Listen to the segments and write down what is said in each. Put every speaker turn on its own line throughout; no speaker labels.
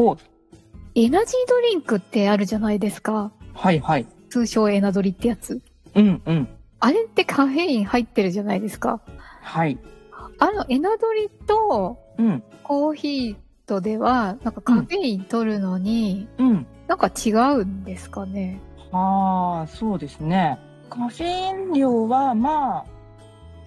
お、
エナジードリンクってあるじゃないですか
はいはい。
通称エナドリってやつ
うんうん。
あれってカフェイン入ってるじゃないですか
はい。
あのエナドリと
うん
コーヒーとでは、なんかカフェイン取るのに、
うん。
なんか違うんですかね。
ああ、そうですね。カフェイン量はまあ、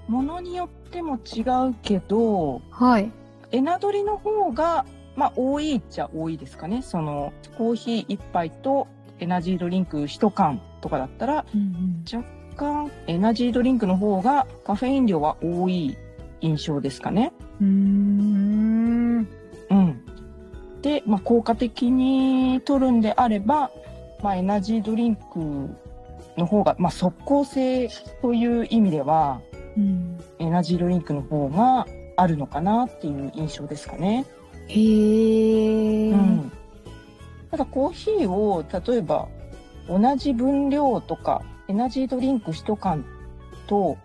ものによっても違うけど、
はい。
エナドリの方が、まあ多いっちゃ多いですかね。その、コーヒー一杯とエナジードリンク一缶とかだったら、
うん
若干エナジードリンクの方がカフェイン量は多い印象ですかね。
うん。うーん。
うん。で、まあ、効果的に取るんであれば、まあ、エナジードリンクの方が、まあ、即効性という意味では、
うん、
エナジードリンクの方があるのかなっていう印象ですかね。
へー。
うん。ただコーヒーを、例えば、同じ分量とか、エナジードリンク1缶と、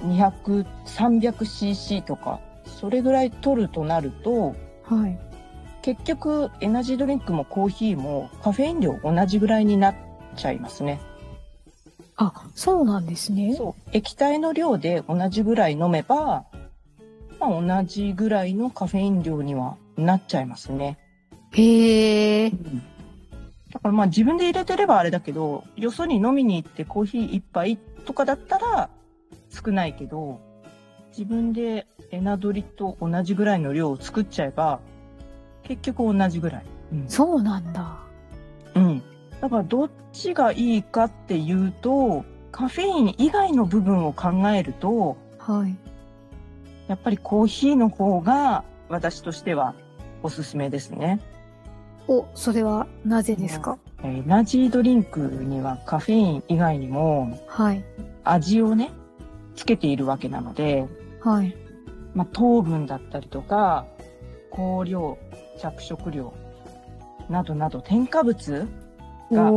200、300cc とか、それぐらい取るとなると、
はい。
結局エナジードリンクもコーヒーもカフェイン量同じぐらいになっちゃいますね。
あ、そうなんですね。
そう。液体の量で同じぐらい飲めば、まあ、同じぐらいのカフェイン量にはなっちゃいますね。
へー。
だからまあ自分で入れてればあれだけど、よそに飲みに行ってコーヒー一杯とかだったら少ないけど、自分でエナドリと同じぐらいの量を作っちゃえば、結局同じぐらい。うん
そうなんだ。
うん。だからどっちがいいかっていうと、カフェイン以外の部分を考えると、
はい。
やっぱりコーヒーの方が私としてはおすすめですね。
お、それはなぜですか？
えーエナジードリンクにはカフェイン以外にも
はい。
味をね、つけているわけなので、
はい。
まあ、糖分だったりとか、香料、着色料などなど添加物が。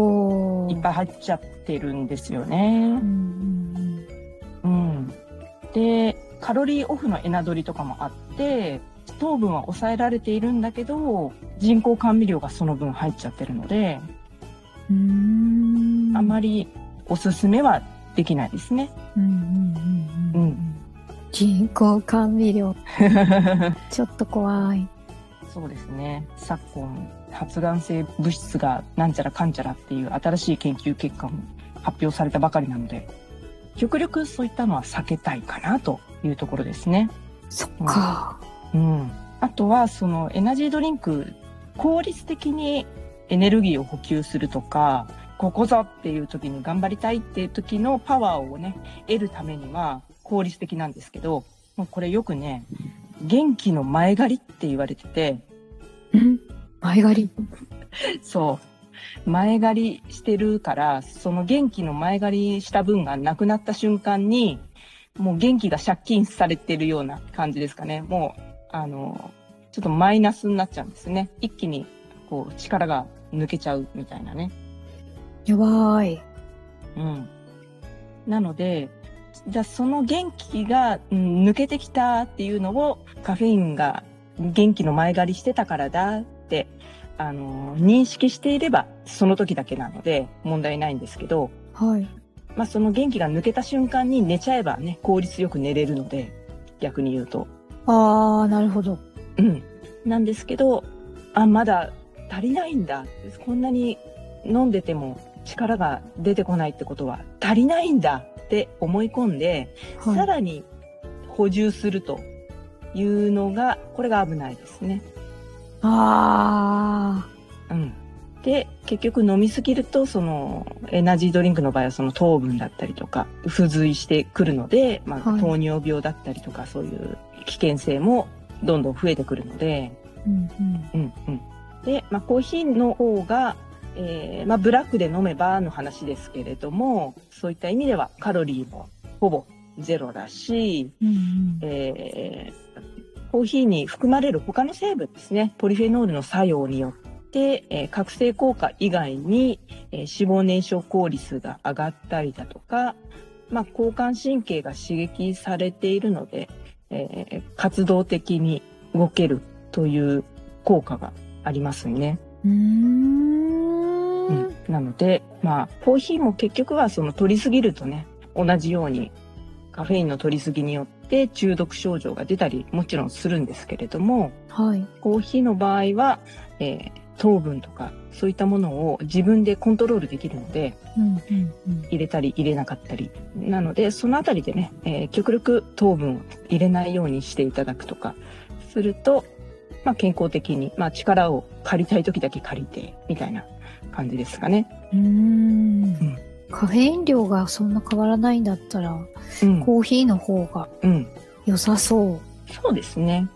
いっぱい入っちゃってるんですよ
う
ね。
んうん
うん。で、カロリーオフのエナドリとかもあって、糖分は抑えられているんだけど、人工甘味料がその分入っちゃってるので、
うん。うーん。
あまりおすすめはできないですね。
人工甘味料、ちょっと怖い。
そうですね。昨今、発がん性物質がなんちゃらかんちゃらっていう新しい研究結果も発表されたばかりなので、極力そういったのは避けたいかなというところですね。
そっか。
うん。あとは、そのエナジードリンク、効率的にエネルギーを補給するとか、ここぞっていう時に頑張りたいっていう時のパワーをね、得るためには効率的なんですけど、もうこれよくね、元気の前借りって言われてて、
ん？前借り？
そう。前借りしてるから、その元気の前借りした分がなくなった瞬間に、もう元気が借金されてるような感じですかね。もう、あの、ちょっとマイナスになっちゃうんですね。一気に、こう、力が抜けちゃうみたいなね。
やばい。
うん。なので、じゃあその元気が、うん抜けてきたっていうのをカフェインが元気の前借りしてたからだって、あの、認識していればその時だけなので問題ないんですけど、
はい。
まあその元気が抜けた瞬間に寝ちゃえばね、効率よく寝れるので、逆に言うと。
あー、なるほど。
うん。なんですけど、あ、まだ足りないんだ。こんなに飲んでても力が出てこないってことは足りないんだって思い込んで、
はい
さらに補充するというのが、これが危ないですね。
あ
うん。で、結局飲みすぎると、その、エナジードリンクの場合はその糖分だったりとか、付随してくるので、まあ、
はい
糖尿病だったりとか、そういう危険性もどんどん増えてくるので、
あ。うんうん。
うんうん。で、まあ、コーヒーの方が、えーまあ、ブラックで飲めばの話ですけれども、そういった意味ではカロリーもほぼゼロだし、
うんうん
えーコーヒーに含まれる他の成分ですね、ポリフェノールの作用によって、えー覚醒効果以外に、えー脂肪燃焼効率が上がったりだとか、まあ、交感神経が刺激されているので、えー活動的に動けるという効果がありますね。
うーん。
うんなので、まあ、コーヒーも結局はその取りすぎるとね、同じようにカフェインの取りすぎによって中毒症状が出たりもちろんするんですけれども、
はい。
コーヒーの場合は、えー糖分とかそういったものを自分でコントロールできるので、
うんうんうん。
入れたり入れなかったり。なので、そのあたりでね、えー極力糖分を入れないようにしていただくとか、すると、まあ健康的に、まあ力を借りたい時だけ借りて、みたいな感じですかね。
うーん
ん
カフェイン量がそんな変わらないんだったら、
うん。
コーヒーの方が
うん。
良さそう。
そうですね。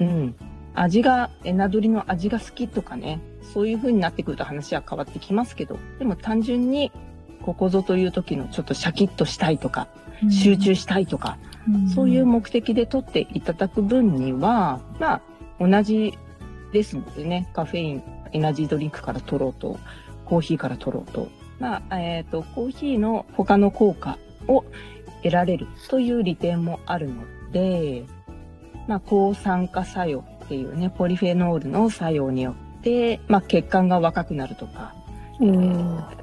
うん。味が、エナドリの味が好きとかね、そういう風になってくると話は変わってきますけど、でも単純に、ここぞという時のちょっとシャキッとしたいとか、集中したいとか、
うん
そういう目的で取っていただく分には、まあ、同じですのでね、カフェイン、エナジードリンクから取ろうと、コーヒーから取ろうと、まあ、えっ、と、コーヒーの他の効果を得られるという利点もあるので、まあ、抗酸化作用っていうね、ポリフェノールの作用によって、まあ、血管が若くなるとか、
おー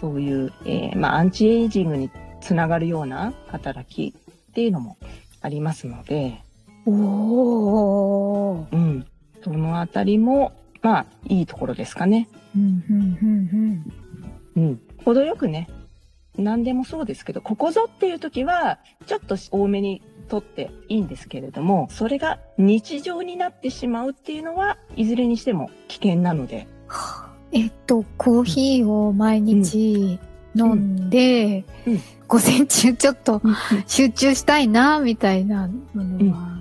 そういう、えーまあ、アンチエイジングにつながるような働きっていうのもありますので、
おー
うん。そのあたりも、まあ、いいところですかね。
うんうんうん
うん。程よくね、何でもそうですけど、ここぞっていう時は、ちょっと多めに取っていいんですけれども、それが日常になってしまうっていうのは、いずれにしても危険なので、
えっと、コーヒーを毎日飲んで、
うん。うん。
午前中ちょっと集中したいな、みたいなのは、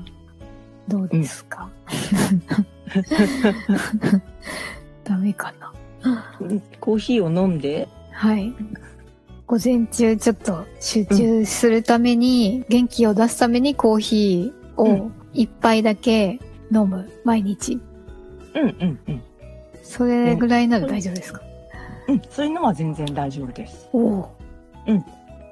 どうですか、ダメかな
コーヒーを飲んで、
はい。午前中ちょっと集中するために、元気を出すためにコーヒー
う
を一杯だけ飲む、毎日。
うんうんうん。
それぐらいなら大丈夫ですか、
うん、そういうのは全然大丈夫です。
おお。
うん。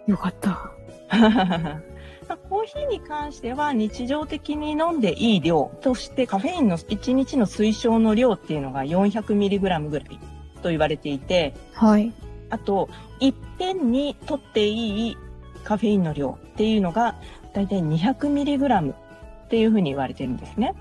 よかった。
まあコーヒーに関しては日常的に飲んでいい量としてカフェインの1日の推奨の量っていうのが 400mg ぐらいと言われていて、
はい。
あと、いっぺんに取っていいカフェインの量っていうのがだいたい 200mg っていうふうに言われてるんですね。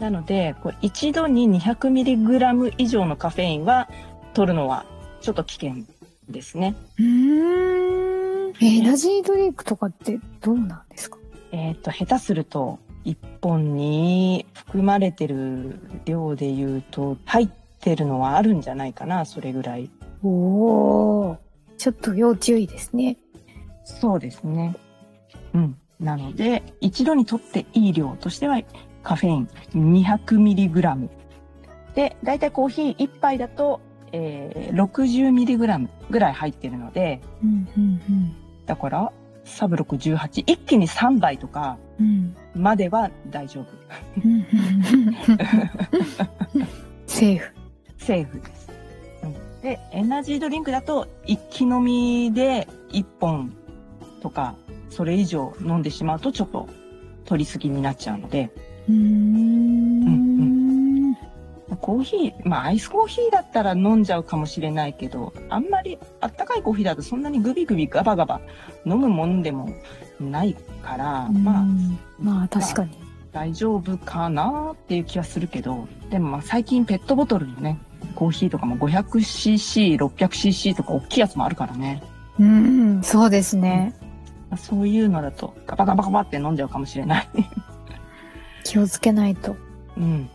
なので、これ一度に 200mg 以上のカフェインは取るのはちょっと危険ですね。
うーん。エナジードリンクとかってどうなんですか？
えっ、と、下手すると、1本に含まれてる量で言うと、入ってるのはあるんじゃないかな、それぐらい。
おお。ちょっと要注意ですね。
そうですね。うん。なので、一度に取っていい量としては、カフェイン 200mg。で、だいたいコーヒー1杯だと、えー、60mg ぐらい入ってるので、
うん、うん、
だから、サブ618、一気に3杯とか
うん。うん。
までは大丈夫。
うんうん セーフ。
セーフです。うんで、エナジードリンクだと、一気飲みで1本とか、それ以上飲んでしまうとちょっと取りすぎになっちゃうので、
うーん。
コーヒー、まあアイスコーヒーだったら飲んじゃうかもしれないけど、あんまりあったかいコーヒーだとそんなにグビグビガバガバ飲むもんでもないから、まあ
まあ確かに。
大丈夫かなっていう気はするけど、でもまあ最近ペットボトルのね、コーヒーとかも 500cc、600cc とか大きいやつもあるからね。
うん、そうですね。
そういうのだとガバガバガバって飲んじゃうかもしれない。
気をつけないと。
うん。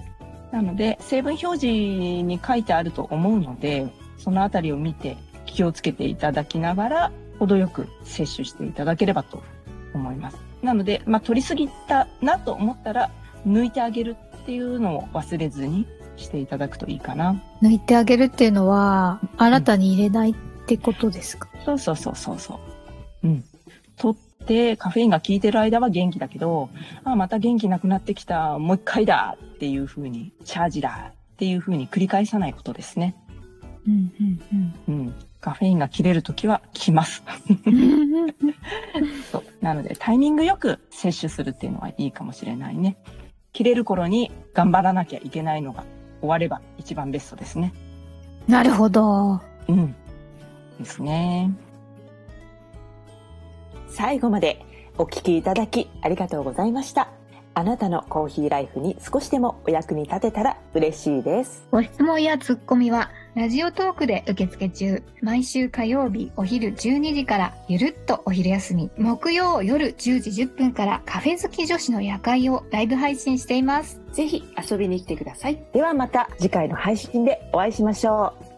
なので、成分表示に書いてあると思うので、そのあたりを見て気をつけていただきながら、程よく摂取していただければと思います。なので、まあ、取りすぎたなと思ったら、抜いてあげるっていうのを忘れずにしていただくといいかな。
抜いてあげるっていうのは、新たに入れないってことですか、
そうそうそうそうそう。うん。取って、カフェインが効いてる間は元気だけど、あ、また元気なくなってきた、もう一回だっていう風に、チャージだっていう風に繰り返さないことですね。
うん、うん、
うん。カフェインが切れるときは来ます。
うん。
そう。なので、タイミングよく摂取するっていうのはいいかもしれないね。切れる頃に頑張らなきゃいけないのが終われば一番ベストですね。
なるほど。
うん。ですね。
最後までお聞きいただきありがとうございました。あなたのコーヒーライフに少しでもお役に立てたら嬉しいです。
ご質問やツッコミは、ラジオトークで受付中。毎週火曜日お昼12時から、ゆるっとお昼休み。木曜夜10時10分から、カフェ好き女子の夜会をライブ配信しています。
ぜひ遊びに来てください。ではまた次回の配信でお会いしましょう。